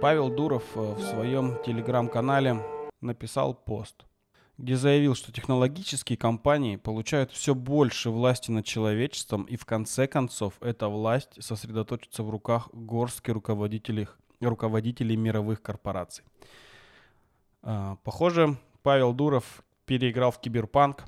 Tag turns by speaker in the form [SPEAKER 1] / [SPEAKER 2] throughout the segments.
[SPEAKER 1] Павел Дуров э, в своем телеграм-канале написал пост, где заявил, что технологические компании получают все больше власти над человечеством, и в конце концов эта власть сосредоточится в руках горстки руководителей, руководителей мировых корпораций. А, похоже, Павел Дуров переиграл в киберпанк,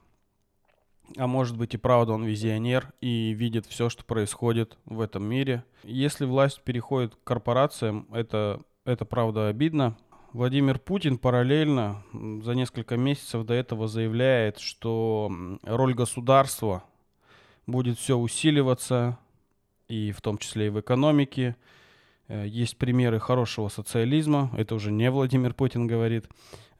[SPEAKER 1] а может быть и правда он визионер и видит все, что происходит в этом мире. Если власть переходит к корпорациям, это, это правда обидно. Владимир Путин параллельно за несколько месяцев до этого заявляет, что роль государства будет все усиливаться, и в том числе и в экономике. Э, есть примеры хорошего социализма, это уже не Владимир Путин говорит.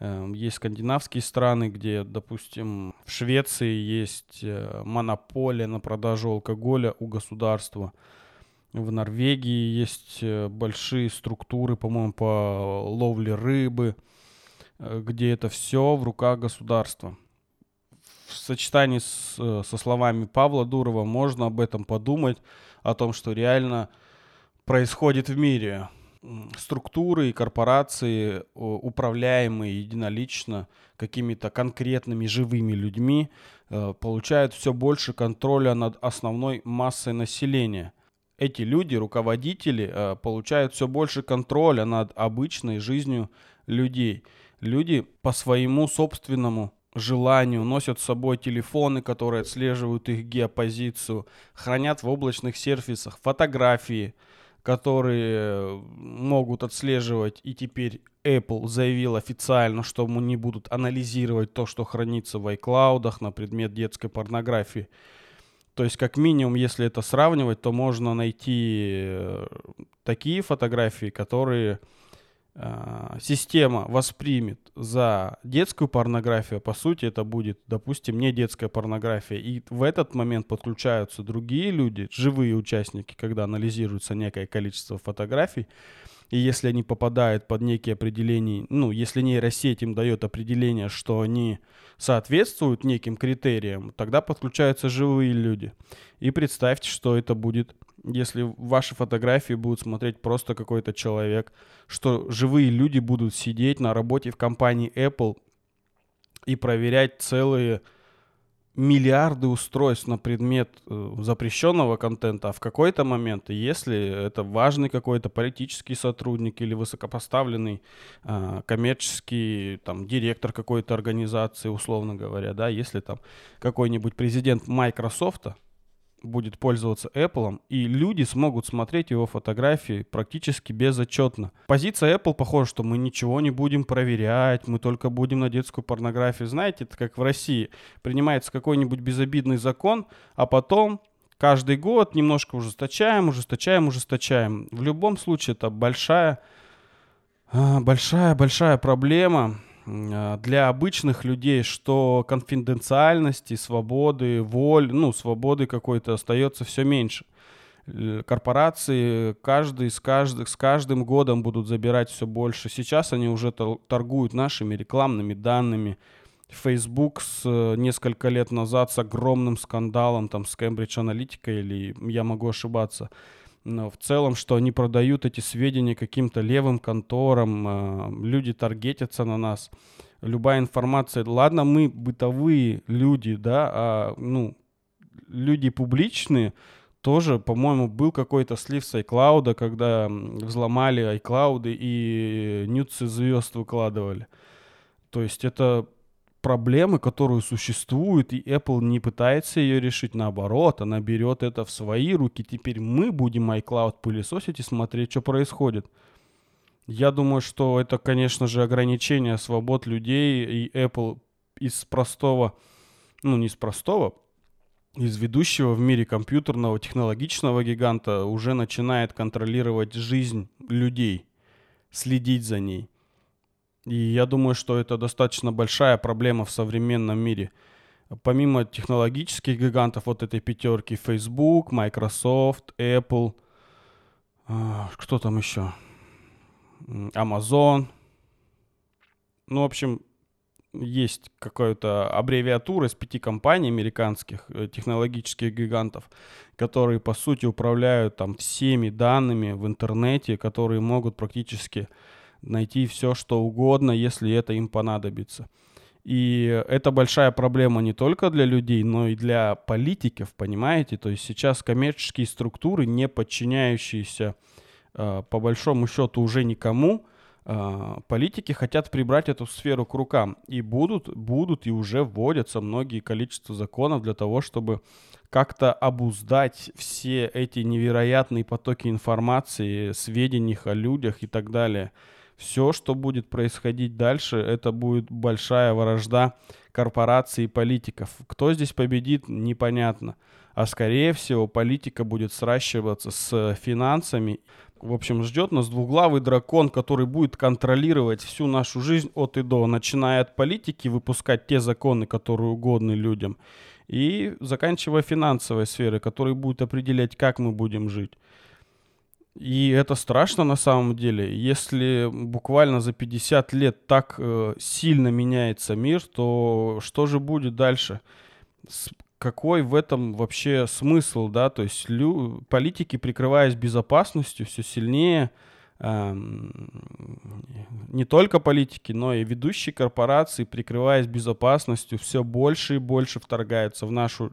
[SPEAKER 1] Эм, есть скандинавские страны, где, допустим, в Швеции есть э, монополия на продажу алкоголя у государства. В Норвегии есть э, большие структуры, по-моему, по ловле рыбы, э, где это все в руках государства. В сочетании с, со словами Павла Дурова можно об этом подумать, о том, что реально происходит в мире структуры и корпорации, управляемые единолично какими-то конкретными живыми людьми, э, получают все больше контроля над основной массой населения. Эти люди, руководители, э, получают все больше контроля над обычной жизнью людей. Люди по своему собственному желанию носят с собой телефоны, которые отслеживают их геопозицию, хранят в облачных сервисах фотографии – которые могут отслеживать, и теперь Apple заявил официально, что не будут анализировать то, что хранится в iCloud на предмет детской порнографии. То есть, как минимум, если это сравнивать, то можно найти э, такие фотографии, которые а, система воспримет за детскую порнографию, по сути это будет, допустим, не детская порнография. И в этот момент подключаются другие люди, живые участники, когда анализируется некое количество фотографий. И если они попадают под некие определения, ну, если нейросеть им дает определение, что они соответствуют неким критериям, тогда подключаются живые люди. И представьте, что это будет если ваши фотографии будут смотреть просто какой-то человек, что живые люди будут сидеть на работе в компании Apple и проверять целые миллиарды устройств на предмет э, запрещенного контента, а в какой-то момент, если это важный какой-то политический сотрудник или высокопоставленный э, коммерческий там, директор какой-то организации, условно говоря, да, если там какой-нибудь президент Microsoft, будет пользоваться Apple, и люди смогут смотреть его фотографии практически безотчетно. Позиция Apple похожа, что мы ничего не будем проверять, мы только будем на детскую порнографию. Знаете, это как в России. Принимается какой-нибудь безобидный закон, а потом каждый год немножко ужесточаем, ужесточаем, ужесточаем. В любом случае это большая, а, большая, большая проблема для обычных людей, что конфиденциальности, свободы, воль, ну, свободы какой-то остается все меньше. Корпорации каждый с, каждым с каждым годом будут забирать все больше. Сейчас они уже торгуют нашими рекламными данными. Facebook с э, несколько лет назад с огромным скандалом там с Cambridge Analytica или я могу ошибаться в целом, что они продают эти сведения каким-то левым конторам, а, люди таргетятся на нас, любая информация, ладно, мы бытовые люди, да, а, ну, люди публичные, тоже, по-моему, был какой-то слив с iCloud, когда взломали iCloud и нюцы звезд выкладывали. То есть это проблемы, которую существует, и Apple не пытается ее решить, наоборот, она берет это в свои руки. Теперь мы будем iCloud пылесосить и смотреть, что происходит. Я думаю, что это, конечно же, ограничение свобод людей, и Apple из простого, ну не из простого, из ведущего в мире компьютерного технологичного гиганта уже начинает контролировать жизнь людей, следить за ней. И я думаю, что это достаточно большая проблема в современном мире. Помимо технологических гигантов вот этой пятерки, Facebook, Microsoft, Apple, а, кто там еще? Amazon. Ну, в общем, есть какая-то аббревиатура из пяти компаний американских, э, технологических гигантов, которые, по сути, управляют там всеми данными в интернете, которые могут практически найти все, что угодно, если это им понадобится. И это большая проблема не только для людей, но и для политиков, понимаете? То есть сейчас коммерческие структуры, не подчиняющиеся э, по большому счету уже никому, э, политики хотят прибрать эту сферу к рукам. И будут, будут и уже вводятся многие количество законов для того, чтобы как-то обуздать все эти невероятные потоки информации, сведений о людях и так далее все, что будет происходить дальше, это будет большая вражда корпораций и политиков. Кто здесь победит, непонятно. А скорее всего, политика будет сращиваться с финансами. В общем, ждет нас двуглавый дракон, который будет контролировать всю нашу жизнь от и до, начиная от политики, выпускать те законы, которые угодны людям, и заканчивая финансовой сферой, которая будет определять, как мы будем жить. И это страшно на самом деле. Если буквально за 50 лет так э, сильно меняется мир, то что же будет дальше? С, какой в этом вообще смысл, да? То есть лю, политики, прикрываясь безопасностью, все сильнее э, не только политики, но и ведущие корпорации, прикрываясь безопасностью, все больше и больше вторгаются в нашу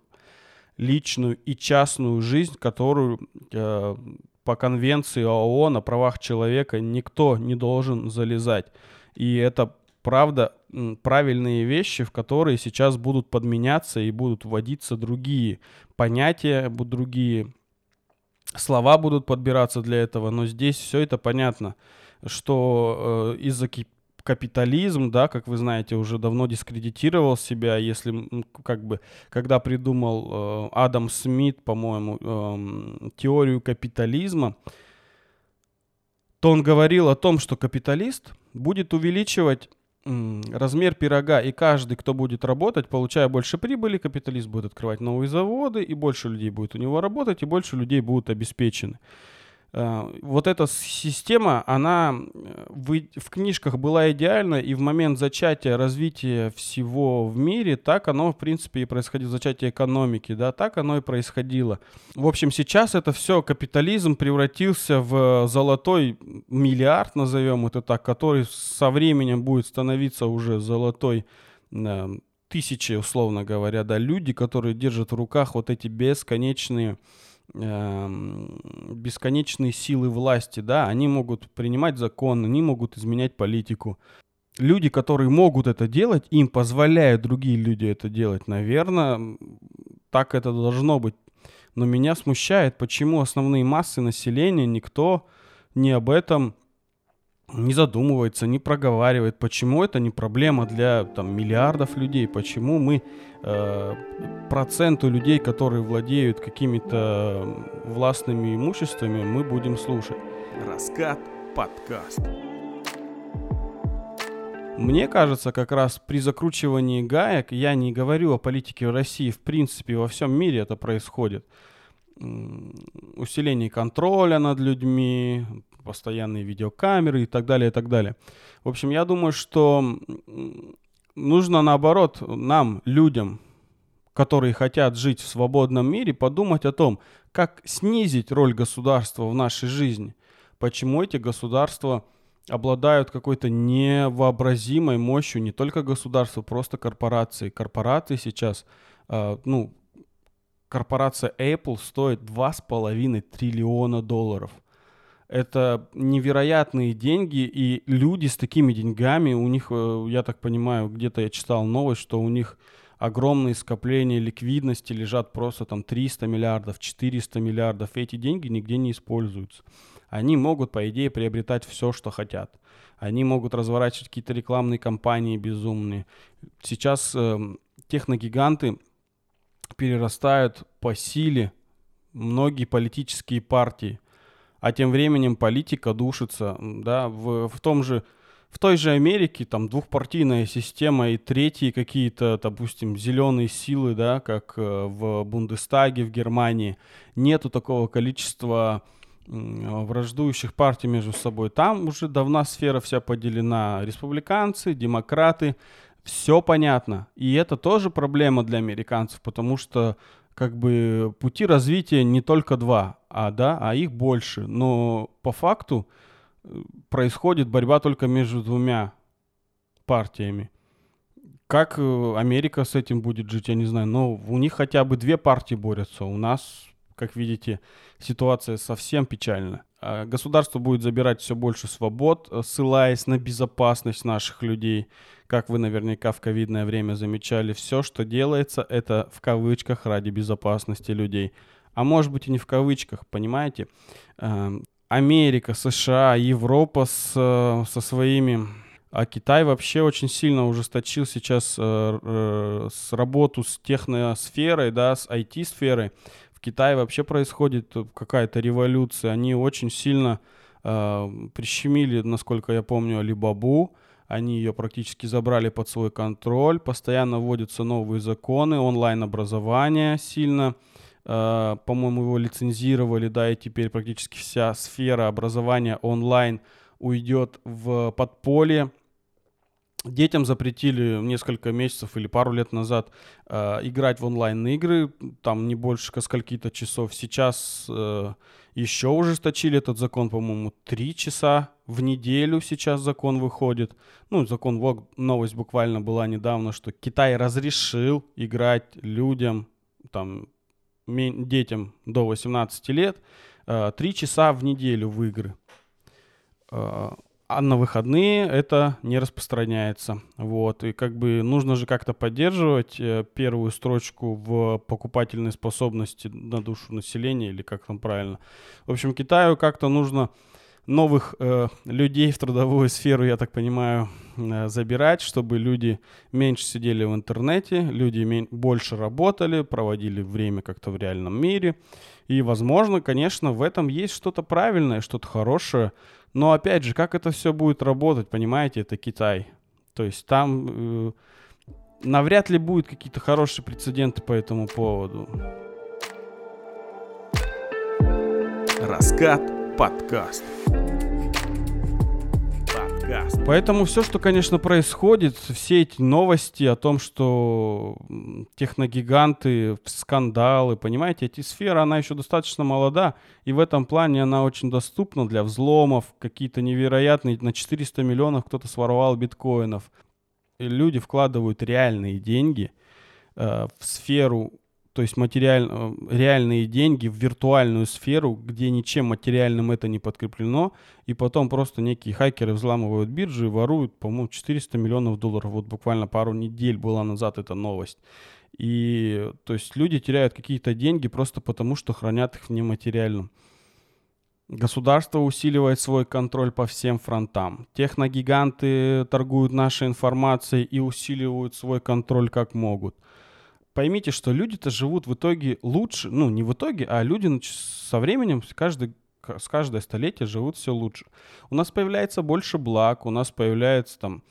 [SPEAKER 1] личную и частную жизнь, которую э, по конвенции ООН о правах человека никто не должен залезать. И это правда правильные вещи, в которые сейчас будут подменяться и будут вводиться другие понятия, будут другие слова будут подбираться для этого, но здесь все это понятно, что э, из-за капитализм, да, как вы знаете, уже давно дискредитировал себя, если как бы, когда придумал э, Адам Смит, по-моему, э, теорию капитализма, то он говорил о том, что капиталист будет увеличивать размер пирога, и каждый, кто будет работать, получая больше прибыли, капиталист будет открывать новые заводы, и больше людей будет у него работать, и больше людей будут обеспечены. Э, вот эта система, она э, в, в книжках была идеальна, и в момент зачатия развития всего в мире, так оно, в принципе, и происходило, зачатие экономики, да, так оно и происходило. В общем, сейчас это все, капитализм превратился в золотой миллиард, назовем это так, который со временем будет становиться уже золотой э, тысячи, условно говоря, да, люди, которые держат в руках вот эти бесконечные бесконечные силы власти, да, они могут принимать закон, они могут изменять политику. Люди, которые могут это делать, им позволяют другие люди это делать. Наверное, так это должно быть. Но меня смущает, почему основные массы населения никто не об этом не задумывается, не проговаривает, почему это не проблема для там, миллиардов людей, почему мы э, проценту людей, которые владеют какими-то властными имуществами, мы будем слушать.
[SPEAKER 2] Раскат подкаст.
[SPEAKER 1] Мне кажется, как раз при закручивании гаек, я не говорю о политике в России, в принципе, во всем мире это происходит. Усиление контроля над людьми, постоянные видеокамеры и так далее, и так далее. В общем, я думаю, что нужно наоборот нам, людям, которые хотят жить в свободном мире, подумать о том, как снизить роль государства в нашей жизни. Почему эти государства обладают какой-то невообразимой мощью, не только государства, просто корпорации. Корпорации сейчас, э, ну, корпорация Apple стоит 2,5 триллиона долларов – это невероятные деньги, и люди с такими деньгами, у них, э, я так понимаю, где-то я читал новость, что у них огромные скопления ликвидности лежат просто там 300 миллиардов, 400 миллиардов. Эти деньги нигде не используются. Они могут, по идее, приобретать все, что хотят. Они могут разворачивать какие-то рекламные кампании безумные. Сейчас э, техногиганты перерастают по силе многие политические партии а тем временем политика душится, да, в, в том же, в той же Америке там двухпартийная система и третьи какие-то, допустим, зеленые силы, да, как э, в Бундестаге в Германии, нету такого количества враждующих партий между собой. Там уже давно сфера вся поделена. Республиканцы, демократы, Все понятно. И это тоже проблема для американцев, потому что как бы пути развития не только два, а, да, а их больше. Но по факту э, происходит борьба только между двумя партиями. Как э, Америка с этим будет жить, я не знаю. Но у них хотя бы две партии борются. У нас, как видите, ситуация совсем печальна. А государство будет забирать все больше свобод, э, ссылаясь на безопасность наших людей. Как вы наверняка в ковидное время замечали, все, что делается, это в кавычках ради безопасности людей. А может быть и не в кавычках, понимаете? Эм, Америка, США, Европа с, э, со своими... А Китай вообще очень сильно ужесточил сейчас э, э, с работу с техносферой, да, с IT-сферой. Китае вообще происходит какая-то революция. Они очень сильно э, прищемили, насколько я помню, Алибабу. Они ее практически забрали под свой контроль. Постоянно вводятся новые законы, онлайн-образование сильно. Э, по-моему, его лицензировали, да, и теперь практически вся сфера образования онлайн уйдет в подполье Детям запретили несколько месяцев или пару лет назад э, играть в онлайн-игры, там не больше скольки-то часов. Сейчас э, еще ужесточили этот закон, по-моему, три часа в неделю сейчас закон выходит. Ну, закон, вот новость буквально была недавно, что Китай разрешил играть людям, там, детям до 18 лет, э, часа в неделю в игры. А на выходные это не распространяется. Вот. И как бы нужно же как-то поддерживать э, первую строчку в покупательной способности на душу населения, или как там правильно. В общем, Китаю как-то нужно новых э, людей в трудовую сферу, я так понимаю, э, забирать, чтобы люди меньше сидели в интернете, люди больше работали, проводили время как-то в реальном мире. И, возможно, конечно, в этом есть что-то правильное, что-то хорошее, но опять же, как это все будет работать, понимаете, это Китай. То есть там э, навряд ли будут какие-то хорошие прецеденты по этому поводу.
[SPEAKER 2] Раскат подкаст подкаст.
[SPEAKER 1] Поэтому все, что, конечно, происходит, все эти новости о том, что техногиганты, скандалы, понимаете, эти сферы, она еще достаточно молода, и в этом плане она очень доступна для взломов, какие-то невероятные, на 400 миллионов кто-то своровал биткоинов. И люди вкладывают реальные деньги э, в сферу то есть материаль, э, реальные деньги в виртуальную сферу, где ничем материальным это не подкреплено, и потом просто некие хакеры взламывают биржи и воруют, по-моему, 400 миллионов долларов. Вот буквально пару недель была назад эта новость. И то есть люди теряют какие-то деньги просто потому, что хранят их в нематериальном. Государство усиливает свой контроль по всем фронтам. Техногиганты торгуют нашей информацией и усиливают свой контроль как могут поймите, что люди-то живут в итоге лучше, ну, не в итоге, а люди со временем, каждый, с каждое столетие живут все лучше. У нас появляется больше благ, у нас появляются там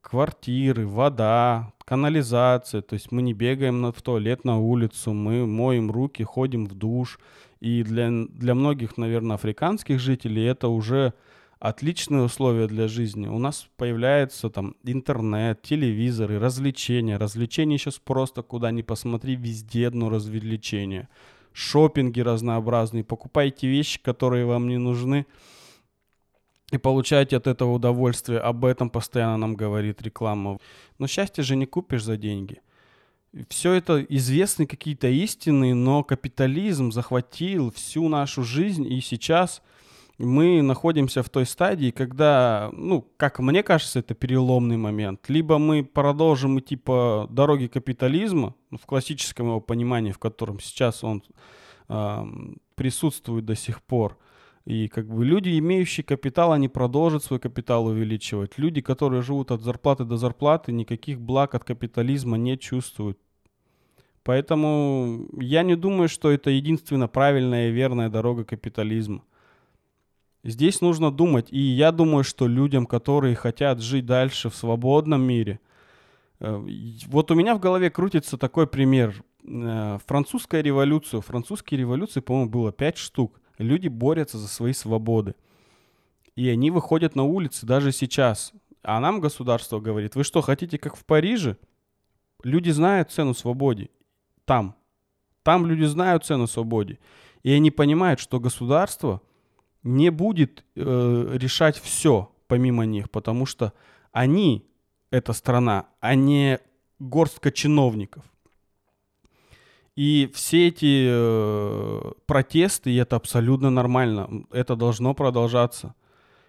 [SPEAKER 1] квартиры, вода, канализация, то есть мы не бегаем на, в туалет на улицу, мы моем руки, ходим в душ. И для, для многих, наверное, африканских жителей это уже отличные условия для жизни. У нас появляется там интернет, телевизоры, развлечения. Развлечения сейчас просто куда ни посмотри, везде одно развлечение. Шопинги разнообразные. Покупайте вещи, которые вам не нужны. И получаете от этого удовольствие. Об этом постоянно нам говорит реклама. Но счастье же не купишь за деньги. Все это известны какие-то истины, но капитализм захватил всю нашу жизнь, и сейчас – мы находимся в той стадии, когда, ну, как мне кажется, это переломный момент. Либо мы продолжим идти по дороге капитализма, ну, в классическом его понимании, в котором сейчас он э, присутствует до сих пор. И как бы люди, имеющие капитал, они продолжат свой капитал увеличивать. Люди, которые живут от зарплаты до зарплаты, никаких благ от капитализма не чувствуют. Поэтому я не думаю, что это единственно правильная и верная дорога капитализма. Здесь нужно думать. И я думаю, что людям, которые хотят жить дальше в свободном мире, э, вот у меня в голове крутится такой пример. Э, французская революция. Французские революции, по-моему, было пять штук. Люди борются за свои свободы. И они выходят на улицы даже сейчас. А нам государство говорит, вы что, хотите как в Париже? Люди знают цену свободе. Там. Там люди знают цену свободе. И они понимают, что государство не будет э, решать все помимо них, потому что они, эта страна, а не горстка чиновников. И все эти э, протесты, и это абсолютно нормально, это должно продолжаться.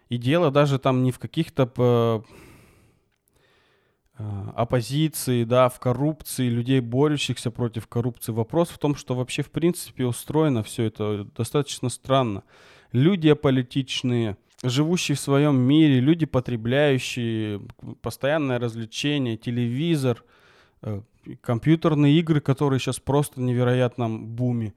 [SPEAKER 1] И дело даже там не в каких-то э, оппозиции, да, в коррупции, людей, борющихся против коррупции. Вопрос в том, что вообще в принципе устроено все это достаточно странно. Люди аполитичные, живущие в своем мире, люди потребляющие, постоянное развлечение, телевизор, э, компьютерные игры, которые сейчас просто в невероятном буме.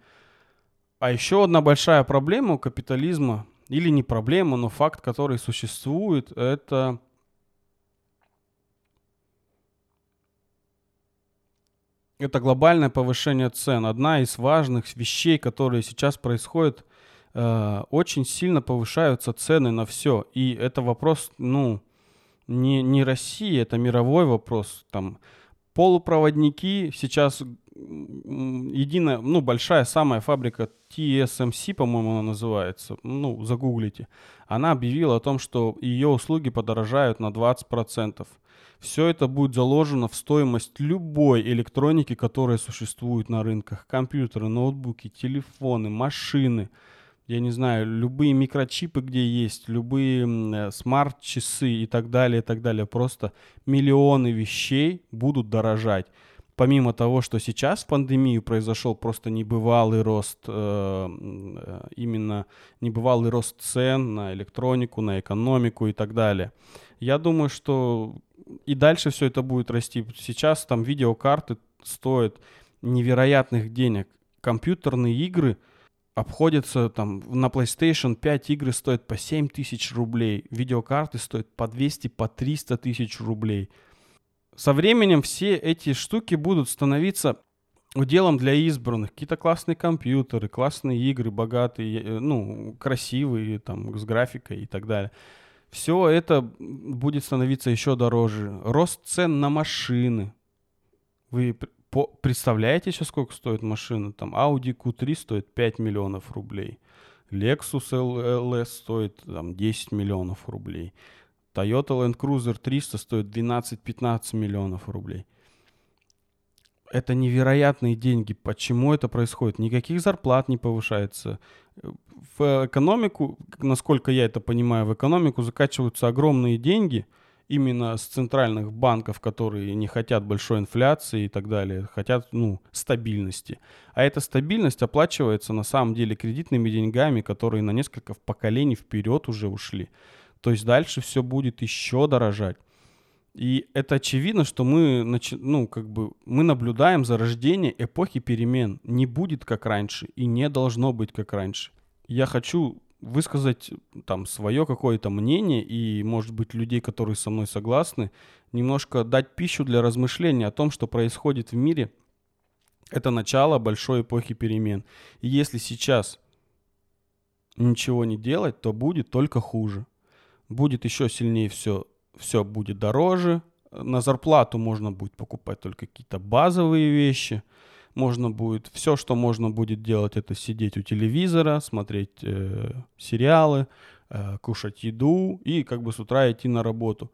[SPEAKER 1] А еще одна большая проблема у капитализма или не проблема, но факт, который существует, это это глобальное повышение цен. Одна из важных вещей, которые сейчас происходят, э, очень сильно повышаются цены на все. И это вопрос, ну, не, не России, это мировой вопрос. Там полупроводники сейчас единая, ну, большая самая фабрика TSMC, по-моему, она называется, ну, загуглите, она объявила о том, что ее услуги подорожают на 20%. Все это будет заложено в стоимость любой электроники, которая существует на рынках. Компьютеры, ноутбуки, телефоны, машины, я не знаю, любые микрочипы, где есть, любые э, смарт-часы и так далее, и так далее. Просто миллионы вещей будут дорожать помимо того, что сейчас в пандемию произошел просто небывалый рост, э, э, именно небывалый рост цен на электронику, на экономику и так далее. Я думаю, что и дальше все это будет расти. Сейчас там видеокарты стоят невероятных денег. Компьютерные игры обходятся там на PlayStation 5 игры стоят по 7 тысяч рублей, видеокарты стоят по 200, по 300 тысяч рублей со временем все эти штуки будут становиться уделом для избранных. Какие-то классные компьютеры, классные игры, богатые, э, ну, красивые, там, с графикой и так далее. Все это будет становиться еще дороже. Рост цен на машины. Вы представляете еще, сколько стоит машина? Там Audi Q3 стоит 5 миллионов рублей. Lexus LS стоит там, 10 миллионов рублей. Toyota Land Cruiser 300 стоит 12-15 миллионов рублей. Это невероятные деньги. Почему это происходит? Никаких зарплат не повышается. В экономику, насколько я это понимаю, в экономику закачиваются огромные деньги именно с центральных банков, которые не хотят большой инфляции и так далее, хотят ну, стабильности. А эта стабильность оплачивается на самом деле кредитными деньгами, которые на несколько поколений вперед уже ушли. То есть дальше все будет еще дорожать. И это очевидно, что мы, ну, как бы, мы наблюдаем зарождение эпохи перемен. Не будет как раньше и не должно быть как раньше. Я хочу высказать там свое какое-то мнение и, может быть, людей, которые со мной согласны, немножко дать пищу для размышления о том, что происходит в мире. Это начало большой эпохи перемен. И если сейчас ничего не делать, то будет только хуже будет еще сильнее все, все будет дороже. На зарплату можно будет покупать только какие-то базовые вещи. Можно будет, все, что можно будет делать, это сидеть у телевизора, смотреть э, сериалы, э, кушать еду и как бы с утра идти на работу.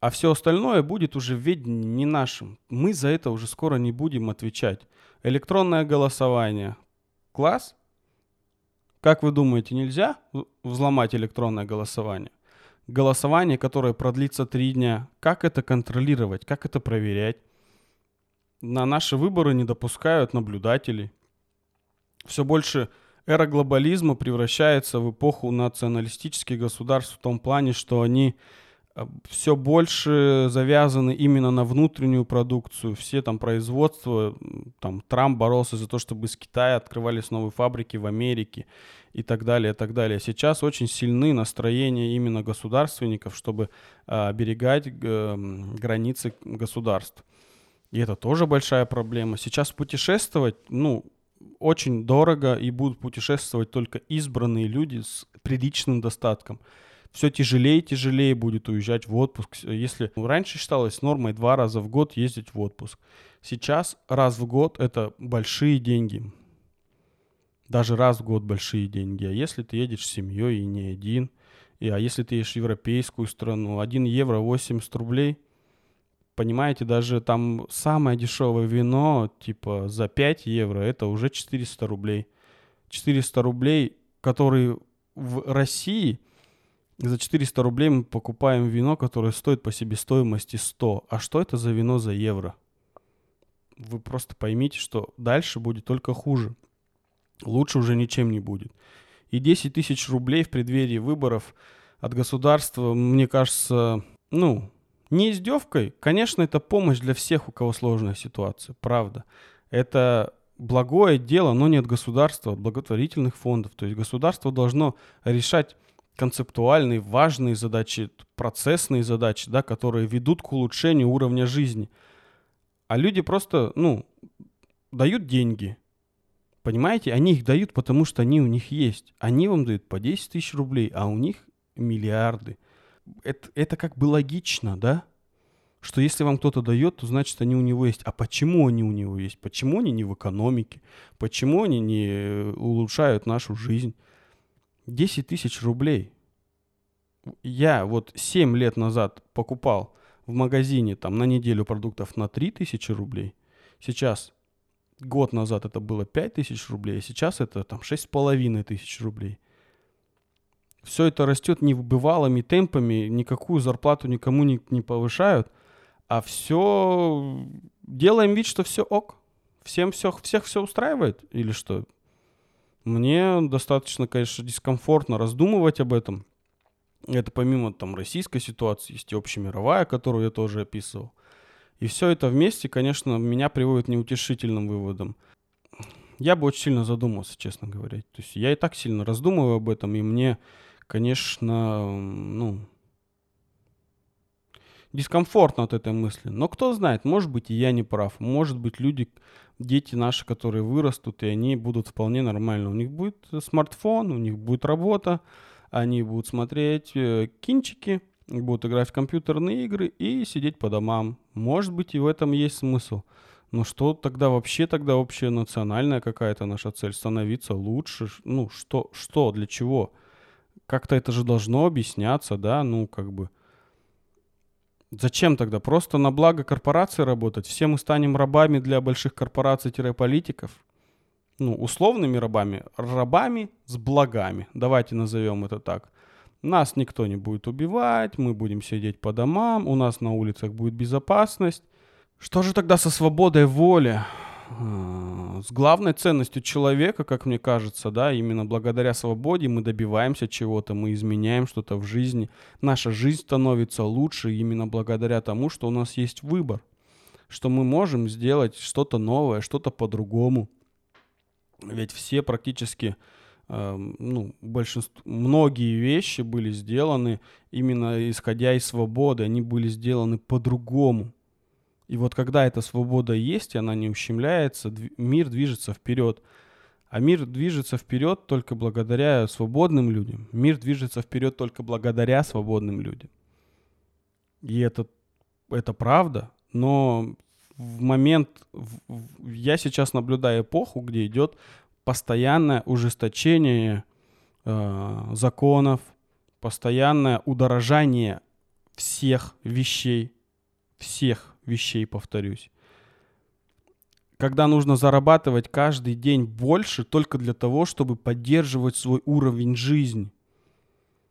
[SPEAKER 1] А все остальное будет уже в не нашим. Мы за это уже скоро не будем отвечать. Электронное голосование. Класс? Как вы думаете, нельзя взломать электронное голосование? Голосование, которое продлится три дня. Как это контролировать? Как это проверять? На наши выборы не допускают наблюдателей. Все больше эра глобализма превращается в эпоху националистических государств в том плане, что они Э, все больше завязаны именно на внутреннюю продукцию. Все там производства, там Трамп боролся за то, чтобы из Китая открывались новые фабрики в Америке и так далее, и так далее. Сейчас очень сильны настроения именно государственников, чтобы э, оберегать границы государств. И это тоже большая проблема. Сейчас путешествовать, ну, очень дорого, и будут путешествовать только избранные люди с приличным достатком. все тяжелее и тяжелее будет уезжать в отпуск. Если ну, раньше считалось нормой два раза в год ездить в отпуск, сейчас раз в год это большие деньги. Даже раз в год большие деньги. А если ты едешь с семьей и не один, и, а если ты едешь в европейскую страну, 1 евро 80 рублей, понимаете, даже там самое дешевое вино, типа за 5 евро, это уже 400 рублей. 400 рублей, которые в России – за 400 рублей мы покупаем вино, которое стоит по себестоимости 100. А что это за вино за евро? Вы просто поймите, что дальше будет только хуже. Лучше уже ничем не будет. И 10 тысяч рублей в преддверии выборов от государства, мне кажется, ну, не издевкой. Конечно, это помощь для всех, у кого сложная ситуация, правда. Это благое дело, но не от государства, от благотворительных фондов. То есть государство должно решать концептуальные, важные задачи, процессные задачи, да, которые ведут к улучшению уровня жизни. А люди просто, ну, дают деньги. Понимаете? Они их дают, потому что они у них есть. Они вам дают по 10 тысяч рублей, а у них миллиарды. Это, это как бы логично, да? Что если вам кто-то дает, то значит они у него есть. А почему они у него есть? Почему они не в экономике? Почему они не улучшают нашу жизнь? 10 тысяч рублей. Я вот 7 лет назад покупал в магазине там на неделю продуктов на 3 тысячи рублей. Сейчас, год назад это было 5 тысяч рублей, а сейчас это там 6,5 тысяч рублей. Все это растет небывалыми темпами, никакую зарплату никому не, не повышают, а все делаем вид, что все ок. Всем все, всех все устраивает или что? Мне достаточно, конечно, дискомфортно раздумывать об этом. Это помимо там российской ситуации, есть и общемировая, которую я тоже описывал. И все это вместе, конечно, меня приводит к неутешительным выводам. Я бы очень сильно задумался, честно говоря. То есть я и так сильно раздумываю об этом, и мне, конечно, ну, дискомфортно от этой мысли. Но кто знает, может быть, и я не прав. Может быть, люди, дети наши, которые вырастут, и они будут вполне нормально. У них будет смартфон, у них будет работа, они будут смотреть э, кинчики, будут играть в компьютерные игры и сидеть по домам. Может быть, и в этом есть смысл. Но что тогда вообще тогда общая национальная какая-то наша цель? Становиться лучше? Ну, что, что, для чего? Как-то это же должно объясняться, да, ну, как бы. Зачем тогда? Просто на благо корпорации работать? Все мы станем рабами для больших корпораций-политиков? Ну, условными рабами. Рабами с благами. Давайте назовем это так. Нас никто не будет убивать, мы будем сидеть по домам, у нас на улицах будет безопасность. Что же тогда со свободой воли? А, с главной ценностью человека, как мне кажется, да, именно благодаря свободе мы добиваемся чего-то, мы изменяем что-то в жизни. Наша жизнь становится лучше именно благодаря тому, что у нас есть выбор, что мы можем сделать что-то новое, что-то по-другому. Ведь все практически, э, ну, большинство, многие вещи были сделаны именно исходя из свободы, они были сделаны по-другому. И вот когда эта свобода есть, и она не ущемляется, мир движется вперед. А мир движется вперед только благодаря свободным людям. Мир движется вперед только благодаря свободным людям. И это, это правда, но в момент, в, я сейчас наблюдаю эпоху, где идет постоянное ужесточение э, законов, постоянное удорожание всех вещей, всех вещей, повторюсь. Когда нужно зарабатывать каждый день больше только для того, чтобы поддерживать свой уровень жизни.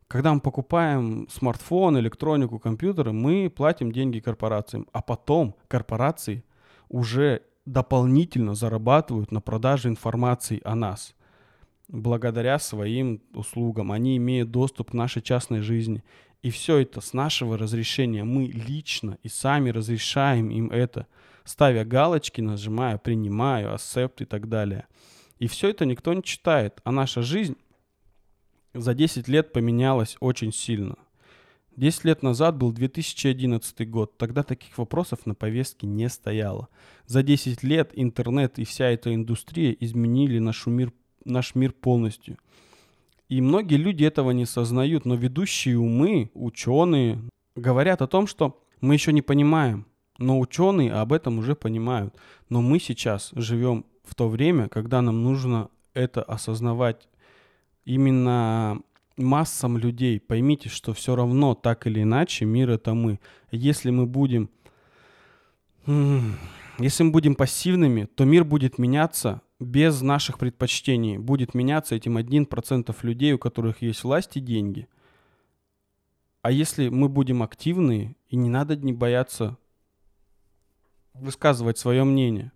[SPEAKER 1] Когда мы покупаем смартфон, электронику, компьютеры, мы платим деньги корпорациям, а потом корпорации уже дополнительно зарабатывают на продаже информации о нас. Благодаря своим услугам они имеют доступ к нашей частной жизни. И все это с нашего разрешения. Мы лично и сами разрешаем им это, ставя галочки, нажимая «принимаю», «accept» и так далее. И все это никто не читает. А наша жизнь за 10 лет поменялась очень сильно. 10 лет назад был 2011 год. Тогда таких вопросов на повестке не стояло. За 10 лет интернет и вся эта индустрия изменили наш мир, наш мир полностью – И многие люди этого не сознают, но ведущие умы, ученые, говорят о том, что мы еще не понимаем, но ученые об этом уже понимают. Но мы сейчас живем в то время, когда нам нужно это осознавать именно массам людей. Поймите, что все равно так или иначе мир это мы. Если мы будем, если мы будем пассивными, то мир будет меняться без наших предпочтений. Будет меняться этим 1% людей, у которых есть власть и деньги. А если мы будем активны, и не надо не бояться высказывать свое мнение.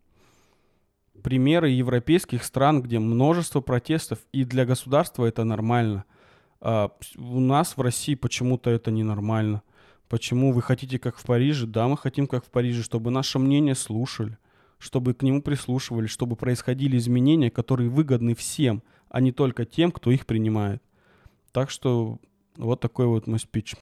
[SPEAKER 1] Примеры европейских стран, где множество протестов, и для государства это нормально. А у нас в России почему-то это ненормально. Почему вы хотите как в Париже? Да, мы хотим как в Париже, чтобы наше мнение слушали, чтобы к нему прислушивались, чтобы происходили изменения, которые выгодны всем, а не только тем, кто их принимает. Так что вот такой вот мой спич.